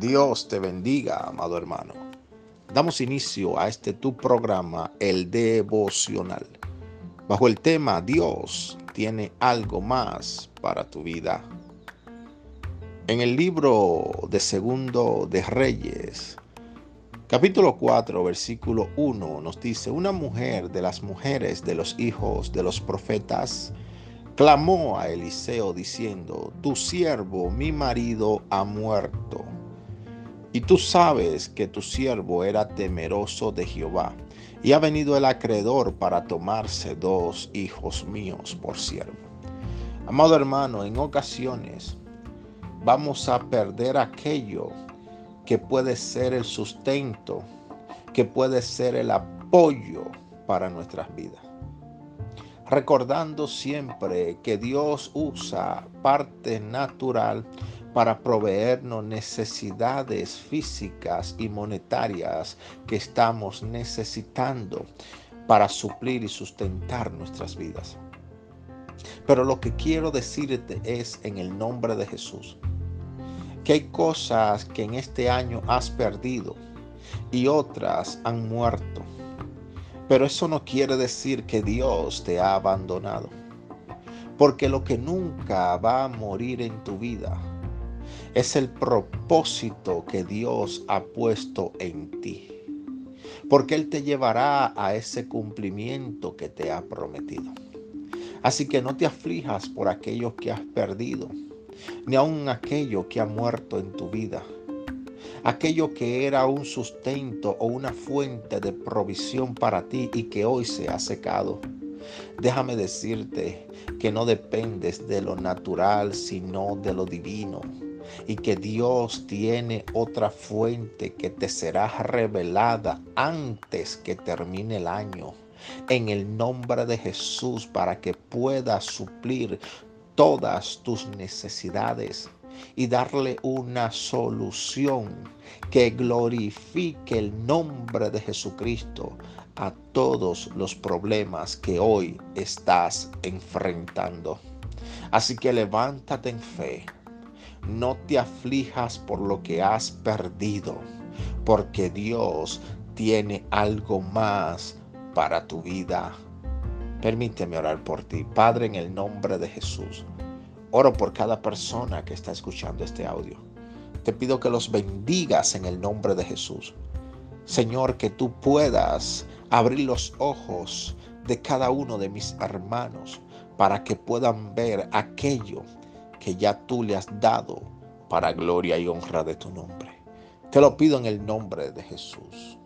Dios te bendiga, amado hermano. Damos inicio a este tu programa, el devocional, bajo el tema Dios tiene algo más para tu vida. En el libro de Segundo de Reyes, capítulo 4, versículo 1, nos dice, una mujer de las mujeres de los hijos de los profetas, clamó a Eliseo diciendo, tu siervo, mi marido, ha muerto y tú sabes que tu siervo era temeroso de Jehová, y ha venido el acreedor para tomarse dos hijos míos por siervo. Amado hermano, en ocasiones vamos a perder aquello que puede ser el sustento, que puede ser el apoyo para nuestras vidas. Recordando siempre que Dios usa parte natural para proveernos necesidades físicas y monetarias que estamos necesitando para suplir y sustentar nuestras vidas. Pero lo que quiero decirte es en el nombre de Jesús, que hay cosas que en este año has perdido y otras han muerto. Pero eso no quiere decir que Dios te ha abandonado. Porque lo que nunca va a morir en tu vida es el propósito que Dios ha puesto en ti. Porque Él te llevará a ese cumplimiento que te ha prometido. Así que no te aflijas por aquello que has perdido, ni aun aquello que ha muerto en tu vida. Aquello que era un sustento o una fuente de provisión para ti y que hoy se ha secado. Déjame decirte que no dependes de lo natural, sino de lo divino y que Dios tiene otra fuente que te será revelada antes que termine el año. En el nombre de Jesús para que puedas suplir todas tus necesidades y darle una solución que glorifique el nombre de Jesucristo a todos los problemas que hoy estás enfrentando. Así que levántate en fe no te aflijas por lo que has perdido, porque Dios tiene algo más para tu vida. Permíteme orar por ti, Padre, en el nombre de Jesús. Oro por cada persona que está escuchando este audio. Te pido que los bendigas en el nombre de Jesús. Señor, que tú puedas abrir los ojos de cada uno de mis hermanos para que puedan ver aquello que ya tú le has dado para gloria y honra de tu nombre. Te lo pido en el nombre de Jesús.